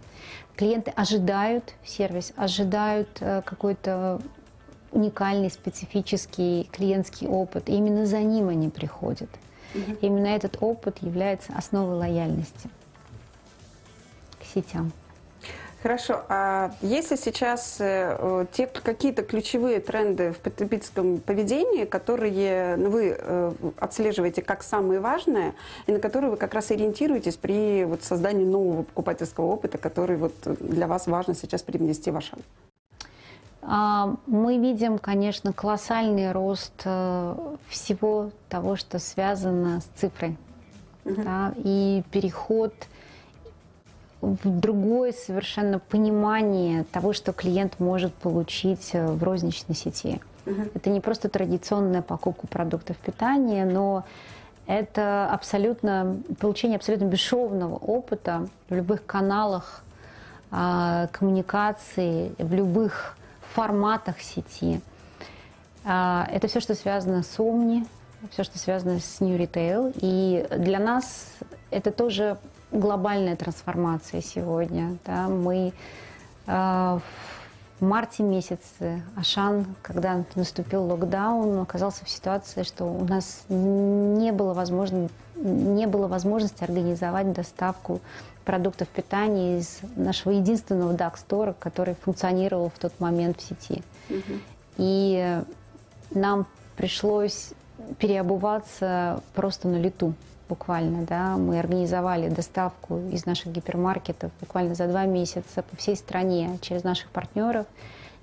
Клиенты ожидают сервис, ожидают э, какой-то уникальный, специфический клиентский опыт. И именно за ним они приходят. Именно этот опыт является основой лояльности к сетям. Хорошо. А если сейчас э, те какие-то ключевые тренды в потребительском поведении, которые ну, вы э, отслеживаете как самые важные, и на которые вы как раз ориентируетесь при вот, создании нового покупательского опыта, который вот для вас важно сейчас привнести в Ашан? А, мы видим, конечно, колоссальный рост э, всего того, что связано с цифрой. Угу. Да, и переход в другое совершенно понимание того, что клиент может получить э, в розничной сети. Угу. Это не просто традиционная покупка продуктов питания, но это абсолютно получение абсолютно бесшовного опыта в любых каналах а, коммуникации, в любых форматах сети. А, это все, что связано с Omni, все, что связано с New Retail. И для нас это тоже глобальная трансформация сегодня. Да? Мы а, в марте месяце Ашан, когда наступил локдаун, оказался в ситуации, что у нас не было, возможно, не было возможности организовать доставку продуктов питания из нашего единственного дак-стора, который функционировал в тот момент в сети. Угу. И нам пришлось переобуваться просто на лету буквально, да, мы организовали доставку из наших гипермаркетов буквально за два месяца по всей стране через наших партнеров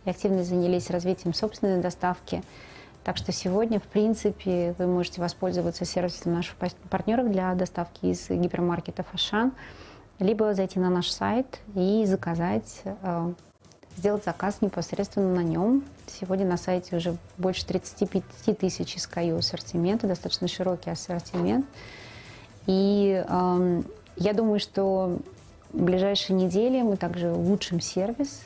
и активно занялись развитием собственной доставки. Так что сегодня, в принципе, вы можете воспользоваться сервисом наших партнеров для доставки из гипермаркетов Ашан либо зайти на наш сайт и заказать, э, сделать заказ непосредственно на нем. Сегодня на сайте уже больше 35 тысяч SKU ассортимента, достаточно широкий ассортимент. И э, я думаю, что в ближайшие недели мы также улучшим сервис.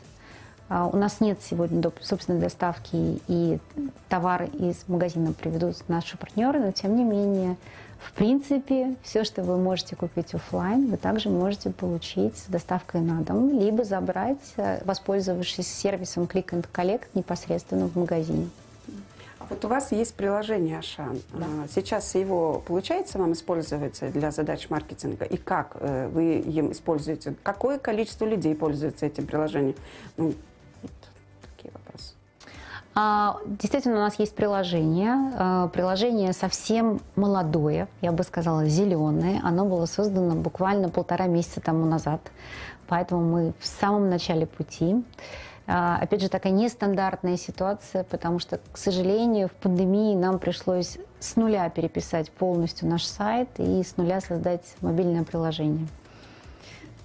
Uh, у нас нет сегодня собственной доставки, и товары из магазина приведут наши партнеры, но тем не менее в принципе, все, что вы можете купить офлайн, вы также можете получить с доставкой на дом, либо забрать, э, воспользовавшись сервисом Click and Collect непосредственно в магазине. А вот у вас есть приложение Ашан. Да. А, сейчас его получается вам использовать для задач маркетинга? И как э, вы им используете? Какое количество людей пользуется этим приложением? Ну, а, действительно, у нас есть приложение. А, приложение совсем молодое, я бы сказала, зеленое. Оно было создано буквально полтора месяца тому назад. Поэтому мы в самом начале пути. А, опять же, такая нестандартная ситуация, потому что, к сожалению, в пандемии нам пришлось с нуля переписать полностью наш сайт и с нуля создать мобильное приложение.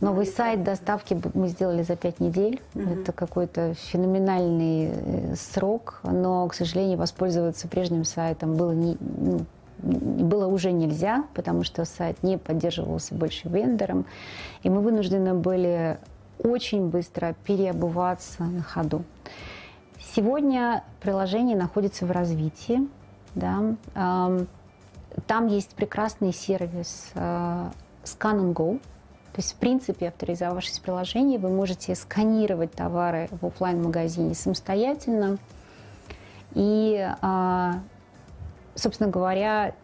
Новый сайт доставки мы сделали за пять недель. Угу. Это какой-то феноменальный э, срок, но, к сожалению, воспользоваться прежним сайтом было, не, ну, было уже нельзя, потому что сайт не поддерживался больше вендором. И мы вынуждены были очень быстро переобуваться на ходу. Сегодня приложение находится в развитии. Да. Там есть прекрасный сервис э, Scan and Go. То есть, в принципе, авторизовавшись в приложении, вы можете сканировать товары в офлайн магазине самостоятельно. И, а, собственно говоря,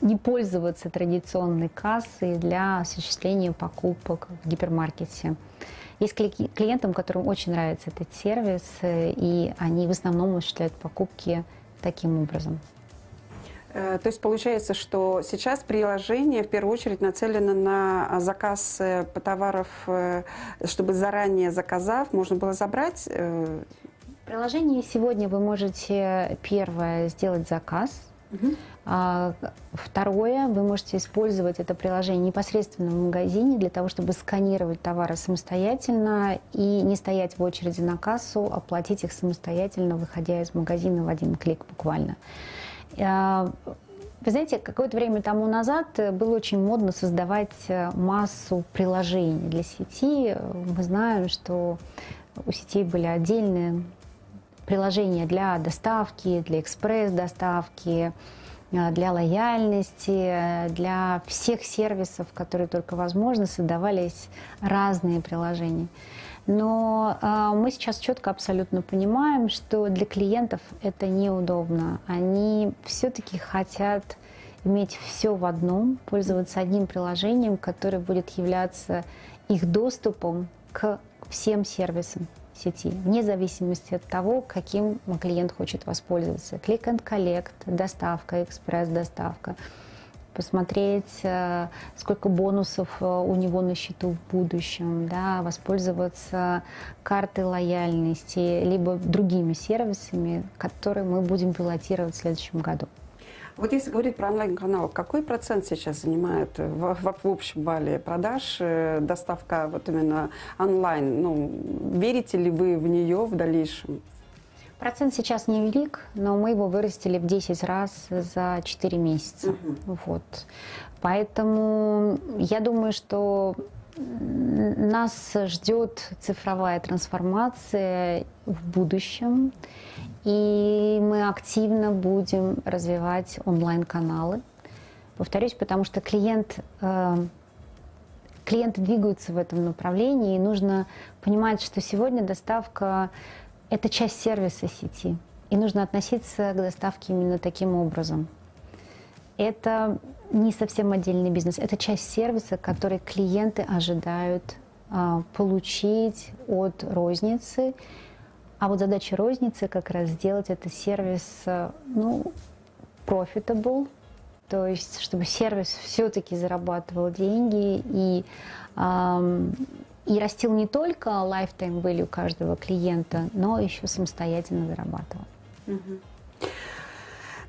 не пользоваться традиционной кассой для осуществления покупок в гипермаркете. Есть клиентам, которым очень нравится этот сервис, и они в основном осуществляют покупки таким образом. Э, то есть получается, что сейчас приложение в первую очередь нацелено на заказ э, товаров, э, чтобы заранее заказав, можно было забрать. В приложении сегодня вы можете первое сделать заказ, угу. А, второе, вы можете использовать это приложение непосредственно в магазине для того, чтобы сканировать товары самостоятельно и не стоять в очереди на кассу, оплатить их самостоятельно, выходя из магазина в один клик буквально. А, вы знаете, какое-то время тому назад было очень модно создавать э, массу приложений для сети. Мы знаем, что у сетей были отдельные приложения для доставки, для экспресс-доставки, для лояльности, для всех сервисов, которые только возможно, создавались разные приложения. Но э, мы сейчас четко абсолютно понимаем, что для клиентов это неудобно. Они все-таки хотят иметь все в одном, пользоваться одним приложением, которое будет являться их доступом к всем сервисам сети, вне зависимости от того, каким клиент хочет воспользоваться. Click and collect, доставка, экспресс-доставка, посмотреть, э, сколько бонусов э, у него на счету в будущем, да, воспользоваться картой лояльности, либо другими сервисами, которые мы будем пилотировать в следующем году. Вот если говорить про онлайн-канал, какой процент сейчас занимает в, в, в общем вале продаж э, доставка вот именно онлайн? Ну, верите ли вы в нее в дальнейшем? Процент сейчас невелик, но мы его вырастили в 10 раз за 4 месяца. Угу. Вот. Поэтому я думаю, что нас ждет цифровая трансформация в будущем. И мы активно будем развивать онлайн-каналы. Повторюсь, потому что клиент, э, клиенты двигаются в этом направлении, и нужно понимать, что сегодня доставка – это часть сервиса сети, и нужно относиться к доставке именно таким образом. Это не совсем отдельный бизнес, это часть сервиса, который клиенты ожидают э, получить от розницы – а вот задача розницы как раз сделать это сервис, э, ну, profitable, то есть чтобы сервис все-таки зарабатывал деньги и, эм, и растил не только lifetime value каждого клиента, но еще самостоятельно зарабатывал. Mm-hmm.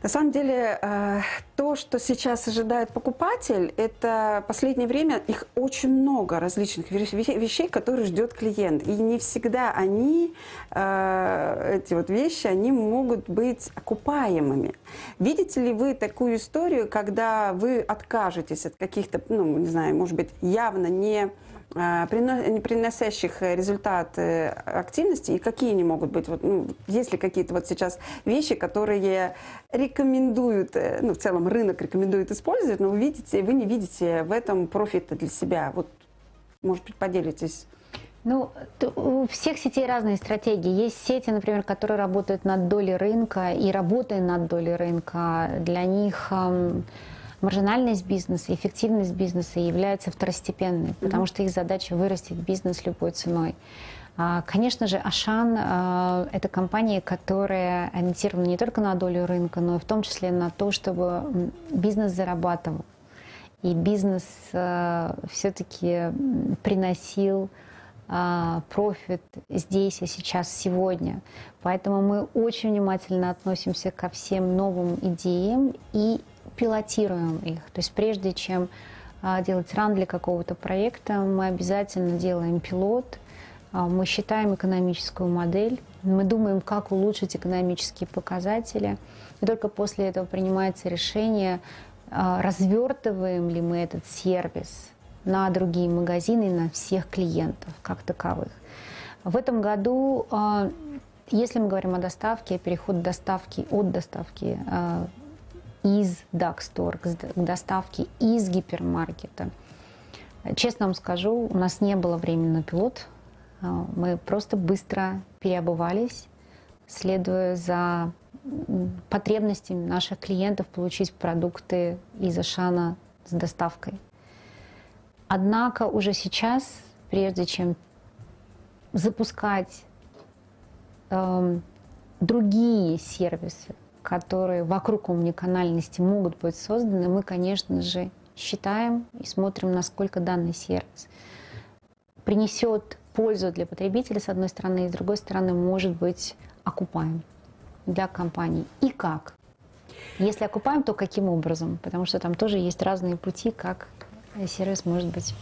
На самом деле, э, то, что сейчас ожидает покупатель, это последнее время их очень много различных вещей, которые ждет клиент. И не всегда они, э, эти вот вещи, они могут быть окупаемыми. Видите ли вы такую историю, когда вы откажетесь от каких-то, ну, не знаю, может быть, явно не приносящих результат активности и какие они могут быть? Вот, ну, есть ли какие-то вот сейчас вещи, которые рекомендуют, э, ну, в целом рынок рекомендует использовать, но вы видите, вы не видите в этом профита для себя? Вот, может быть, поделитесь. Ну, у всех сетей разные стратегии. Есть сети, например, которые работают над долей рынка, и работая над долей рынка, для них маржинальность бизнеса, эффективность бизнеса являются второстепенной, потому что их задача вырастить бизнес любой ценой. А, конечно же, Ашан а, – это компания, которая ориентирована не только на долю рынка, но и в том числе на то, чтобы бизнес зарабатывал. И бизнес а, все-таки приносил профит здесь и сейчас, сегодня. Поэтому мы очень внимательно относимся ко всем новым идеям и пилотируем их. То есть прежде чем а, делать ран для какого-то проекта, мы обязательно делаем пилот, а, мы считаем экономическую модель, мы думаем, как улучшить экономические показатели, и только после этого принимается решение, а, развертываем ли мы этот сервис на другие магазины, на всех клиентов как таковых. В этом году, если мы говорим о доставке, переход доставки от доставки из Store к доставке из гипермаркета. Честно вам скажу, у нас не было времени на пилот. А, мы просто быстро переобувались, следуя за потребностями наших клиентов получить продукты из Ашана с доставкой. Однако уже сейчас, прежде чем запускать э, другие сервисы, которые вокруг умниканальности могут быть созданы, мы, конечно же, считаем и смотрим, насколько данный сервис принесет пользу для потребителя, с одной стороны, и с другой стороны, может быть окупаем для компаний. И как? Если окупаем, то каким образом? Потому что там тоже есть разные пути, как сервис может быть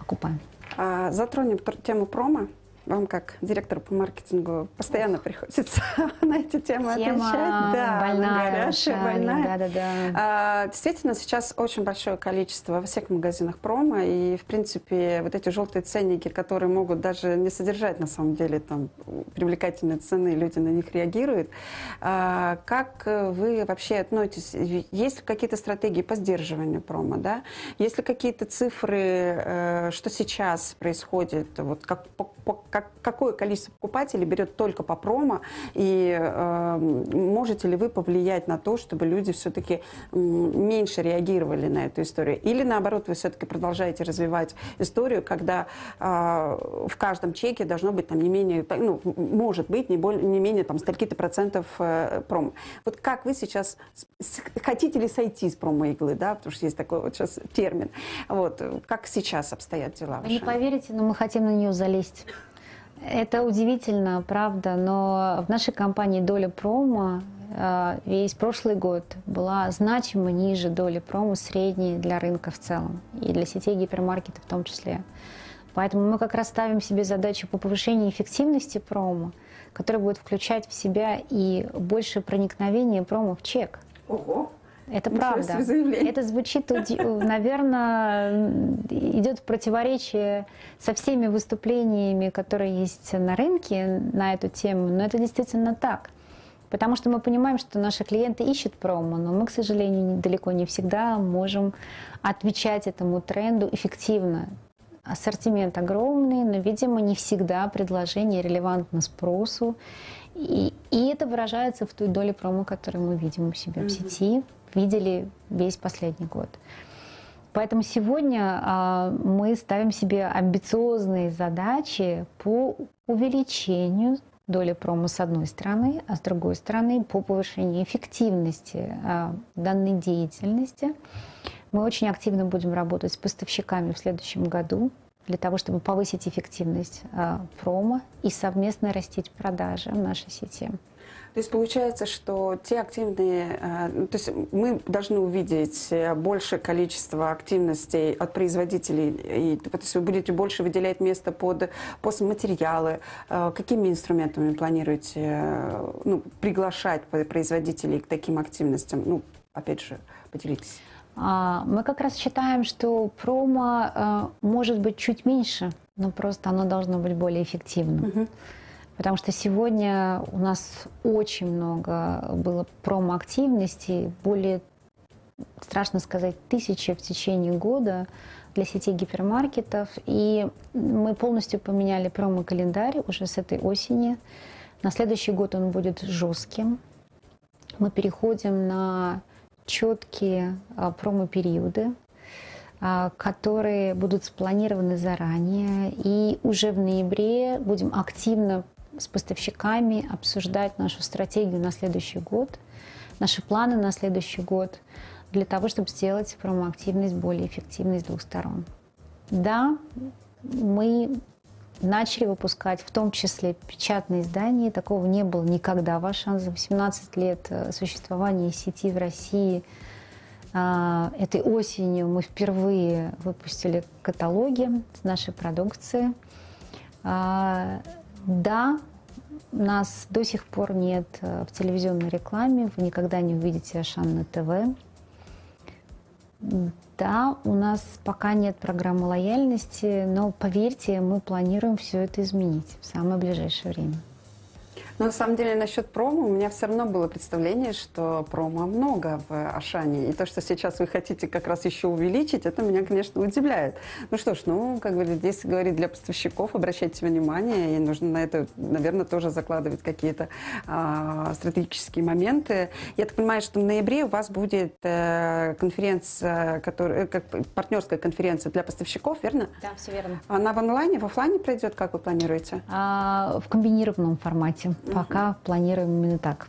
окупаем. А, затронем тему промо. Вам как директору по маркетингу постоянно приходится на эти темы Тема отвечать. Да, больная, горячая, больная. Да, да, да. А, действительно, сейчас очень большое количество во всех магазинах промо, и, в принципе, вот эти желтые ценники, которые могут даже не содержать, на самом деле, там, привлекательные цены, люди на них реагируют. А, как вы вообще относитесь? Есть ли какие-то стратегии по сдерживанию промо, да? Есть ли какие-то цифры, э, что сейчас происходит, вот как, по, по как, какое количество покупателей берет только по промо, и э, можете ли вы повлиять на то, чтобы люди все-таки меньше реагировали на эту историю? Или наоборот, вы все-таки продолжаете развивать историю, когда э, в каждом чеке должно быть там не менее, ну, может быть, не, более, не менее там стольки-то процентов э, промо. Вот как вы сейчас, хотите ли сойти с промо-иглы, да, потому что есть такой вот сейчас термин. Вот, как сейчас обстоят дела? Вы не поверите, но мы хотим на нее залезть. Это удивительно, правда, но в нашей компании доля промо э, весь прошлый год была значимо ниже доли промо средней для рынка в целом и для сетей гипермаркета в том числе. Поэтому мы как раз ставим себе задачу по повышению эффективности промо, которая будет включать в себя и больше проникновения промо в чек. Ого! Это правда. Это звучит, наверное, идет в противоречие со всеми выступлениями, которые есть на рынке на эту тему, но это действительно так. Потому что мы понимаем, что наши клиенты ищут промо, но мы, к сожалению, далеко не всегда можем отвечать этому тренду эффективно. Ассортимент огромный, но, видимо, не всегда предложение релевантно спросу. И, и это выражается в той доле промо, которую мы видим у себя mm-hmm. в сети, видели весь последний год. Поэтому сегодня а, мы ставим себе амбициозные задачи по увеличению доли промо с одной стороны, а с другой стороны по повышению эффективности а, данной деятельности. Мы очень активно будем работать с поставщиками в следующем году для того, чтобы повысить эффективность а, промо и совместно растить продажи в нашей сети. То есть получается, что те активные, э, ну, то есть мы должны увидеть э, большее количество активностей от производителей, и, то есть вы будете больше выделять место под постматериалы. Э, какими инструментами планируете ну, приглашать производителей к таким активностям? Ну, опять же, поделитесь. А, мы как раз считаем, что промо может быть чуть меньше, но просто оно должно быть более эффективным. Угу. Потому что сегодня у нас очень много было промо-активностей, более, страшно сказать, тысячи в течение года для сети гипермаркетов. И мы полностью поменяли промо-календарь уже с этой осени. На следующий год он будет жестким. Мы переходим на четкие а, промо-периоды, а, которые будут спланированы заранее. И уже в ноябре будем активно с поставщиками обсуждать нашу стратегию на следующий год, наши планы на следующий год, для того, чтобы сделать промоактивность более эффективной с двух сторон. Да, мы начали выпускать в том числе печатные издания. Такого не было никогда в Ашан за 18 лет э, существования сети в России. А, этой осенью мы впервые выпустили каталоги с нашей продукции. Да, нас до сих пор нет э, в телевизионной рекламе, вы никогда не увидите Ашан на ТВ. Да, у нас пока нет программы лояльности, но поверьте, мы планируем все это изменить в самое ближайшее время. Но на самом деле насчет промо у меня все равно было представление, что промо много в Ашане. И то, что сейчас вы хотите как раз еще увеличить, это меня, конечно, удивляет. Ну что ж, ну, как бы здесь говорить для поставщиков, обращайте внимание, и нужно на это, наверное, тоже закладывать какие-то а, стратегические моменты. Я так понимаю, что в ноябре у вас будет э, конференция, которая, как партнерская конференция для поставщиков, верно? Да, все верно. Она в онлайне, в офлайне пройдет, как вы планируете? А, в комбинированном формате. Пока планируем именно так.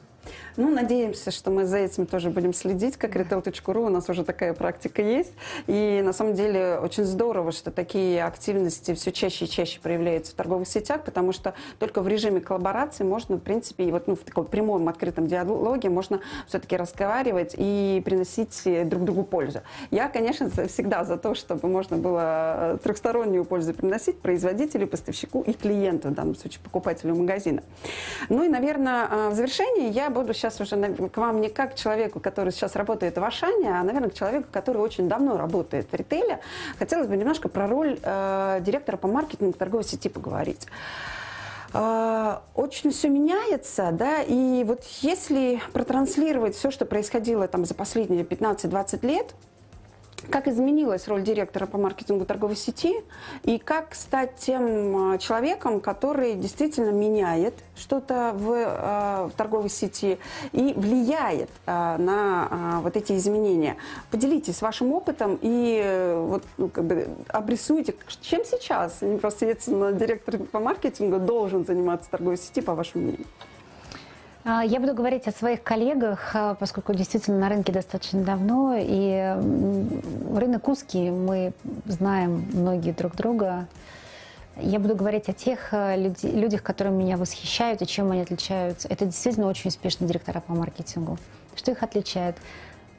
Ну, надеемся, что мы за этим тоже будем следить, как retail.ru. У нас уже такая практика есть. И на самом деле очень здорово, что такие активности все чаще и чаще проявляются в торговых сетях, потому что только в режиме коллаборации можно, в принципе, и вот ну, в таком прямом открытом диалоге можно все-таки разговаривать и приносить друг другу пользу. Я, конечно, всегда за то, чтобы можно было трехстороннюю пользу приносить производителю, поставщику и клиенту, в данном случае покупателю магазина. Ну и, наверное, в завершении я буду сейчас уже к вам не как к человеку, который сейчас работает в Ашане, а, наверное, к человеку, который очень давно работает в ритейле. Хотелось бы немножко про роль э, директора по маркетингу торговой сети поговорить э, очень все меняется, да, и вот если протранслировать все, что происходило там за последние 15-20 лет, как изменилась роль директора по маркетингу торговой сети и как стать тем а, человеком, который действительно меняет что-то в, э, в торговой сети и влияет э, на вот эти изменения. Поделитесь вашим опытом и э, вот, ну, как бы обрисуйте, чем сейчас непосредственно директор по маркетингу должен заниматься торговой сети, по вашему мнению. А, я буду говорить о своих коллегах, а, поскольку действительно на рынке достаточно давно, и рынок узкий, мы знаем многие друг друга. Я буду говорить о тех а, людях, которые меня восхищают и чем они отличаются. Это действительно очень успешные директора по маркетингу. Что их отличает?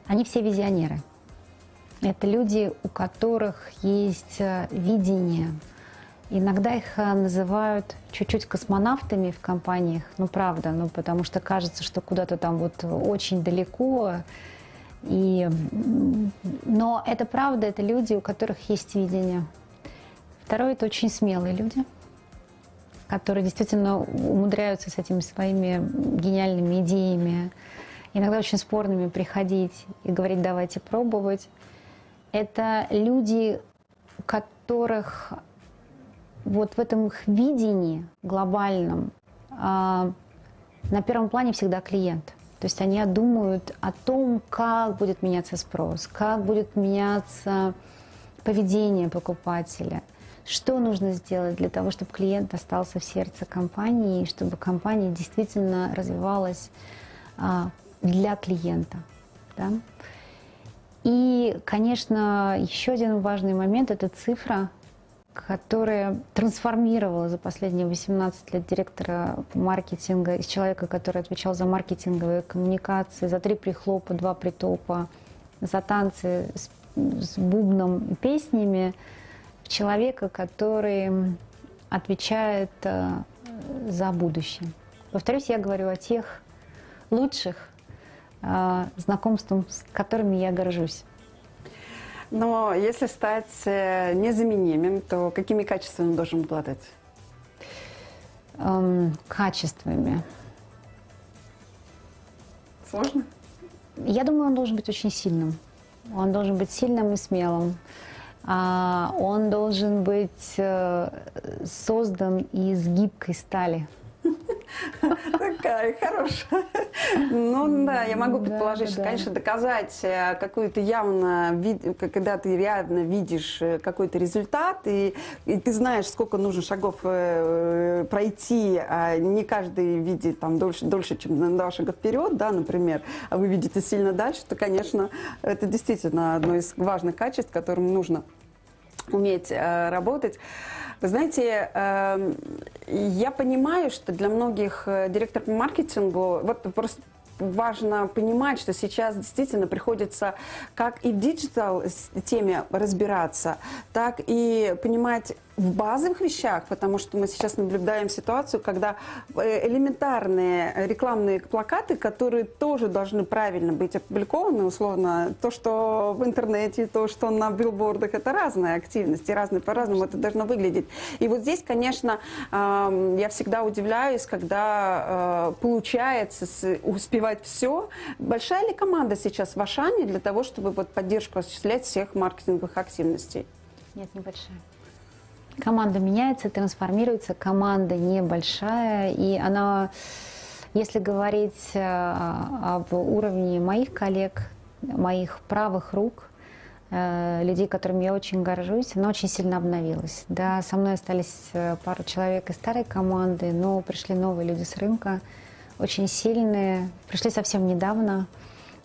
Они все визионеры. Это люди, у которых есть видение, Иногда их э, называют чуть-чуть космонавтами в компаниях, ну правда, ну потому что кажется, что куда-то там вот очень далеко. И... Но это правда, это люди, у которых есть видение. Второе, это очень смелые люди, которые действительно умудряются с этими своими гениальными идеями, иногда очень спорными, приходить и говорить, давайте пробовать. Это люди, у которых вот в этом их видении глобальном а, на первом плане всегда клиент. То есть они думают о том, как будет меняться спрос, как будет меняться поведение покупателя, что нужно сделать для того, чтобы клиент остался в сердце компании, чтобы компания действительно развивалась а, для клиента. Да? И, конечно, еще один важный момент – это цифра, которая трансформировала за последние 18 лет директора маркетинга из человека, который отвечал за маркетинговые коммуникации, за три прихлопа, два притопа, за танцы с, с бубном и песнями, в человека, который отвечает э, за будущее. Повторюсь, я говорю о тех лучших э, знакомствах, с которыми я горжусь. Но если стать э, незаменимым, то какими качествами должен обладать? Эм, качествами. Сложно? Я думаю, он должен быть очень сильным. Он должен быть сильным и смелым. А, он должен быть э, создан из гибкой стали. Такая хорошая. Ну да, я могу предположить, что, конечно, доказать э, какую-то явно, когда ты реально видишь э, какой-то результат, и, ты знаешь, сколько нужно шагов э, пройти, а не каждый видит там дольше, дольше, чем на два шага вперед, да, например, а вы видите сильно дальше, то, конечно, это действительно одно из важных качеств, которым нужно уметь работать. Вы знаете, эм, я понимаю, что для многих э, директоров по маркетингу, вот просто важно понимать, что сейчас действительно приходится как и в digital теме разбираться, так и понимать в базовых вещах, потому что мы сейчас наблюдаем ситуацию, когда э, элементарные рекламные плакаты, которые тоже должны правильно быть опубликованы, условно, то, что в интернете, то, что на билбордах, это разные активности, разные по-разному это должно выглядеть. И вот здесь, конечно, я всегда удивляюсь, когда э, получается успевать все. Большая ли команда сейчас в Ашане для того, чтобы вот поддержку осуществлять всех маркетинговых активностей? Нет, небольшая. Команда меняется, трансформируется, команда небольшая, и она, если говорить э, об уровне моих коллег, моих правых рук, э, людей, которыми я очень горжусь, она очень сильно обновилась. Да, со мной остались э, пару человек из старой команды, но пришли новые люди с рынка, очень сильные, пришли совсем недавно,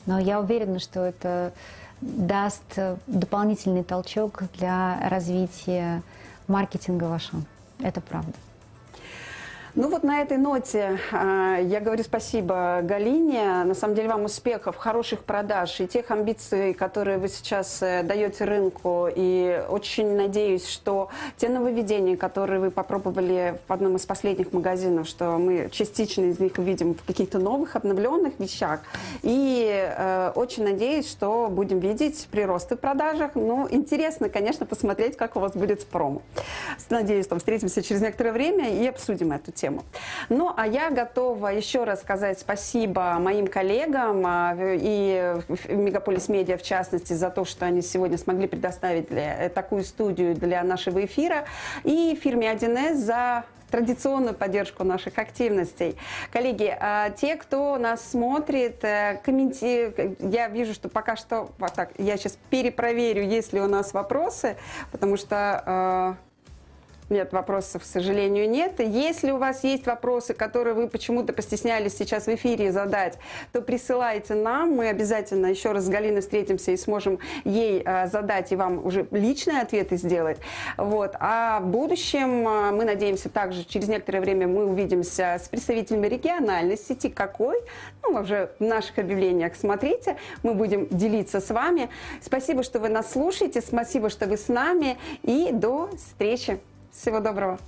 но я уверена, что это даст дополнительный толчок для развития маркетинга вашего. Это правда. Ну вот на этой ноте э, я говорю спасибо Галине. На самом деле вам успехов, хороших продаж и тех амбиций, которые вы сейчас э, даете рынку. И очень надеюсь, что те нововведения, которые вы попробовали в одном из последних магазинов, что мы частично из них увидим в каких-то новых, обновленных вещах. И э, очень надеюсь, что будем видеть приросты в продажах. Ну, интересно, конечно, посмотреть, как у вас будет промо. Надеюсь, там встретимся через некоторое время и обсудим эту тему тему. Ну, а я готова еще раз сказать спасибо моим коллегам а, и Мегаполис Медиа, в частности, за то, что они сегодня смогли предоставить для, э, такую студию для нашего эфира, и фирме 1С за традиционную поддержку наших активностей. Коллеги, а те, кто нас смотрит, э, комментирует, я вижу, что пока что, вот так, я сейчас перепроверю, есть ли у нас вопросы, потому что э, нет, вопросов, к сожалению, нет. Если у вас есть вопросы, которые вы почему-то постеснялись сейчас в эфире задать, то присылайте нам. Мы обязательно еще раз с Галиной встретимся и сможем ей э, задать и вам уже личные ответы сделать. Вот. А в будущем э, мы надеемся также через некоторое время мы увидимся с представителями региональной сети. Какой? Ну, уже в наших объявлениях смотрите. Мы будем делиться с вами. Спасибо, что вы нас слушаете. Спасибо, что вы с нами. И до встречи. Всего доброго.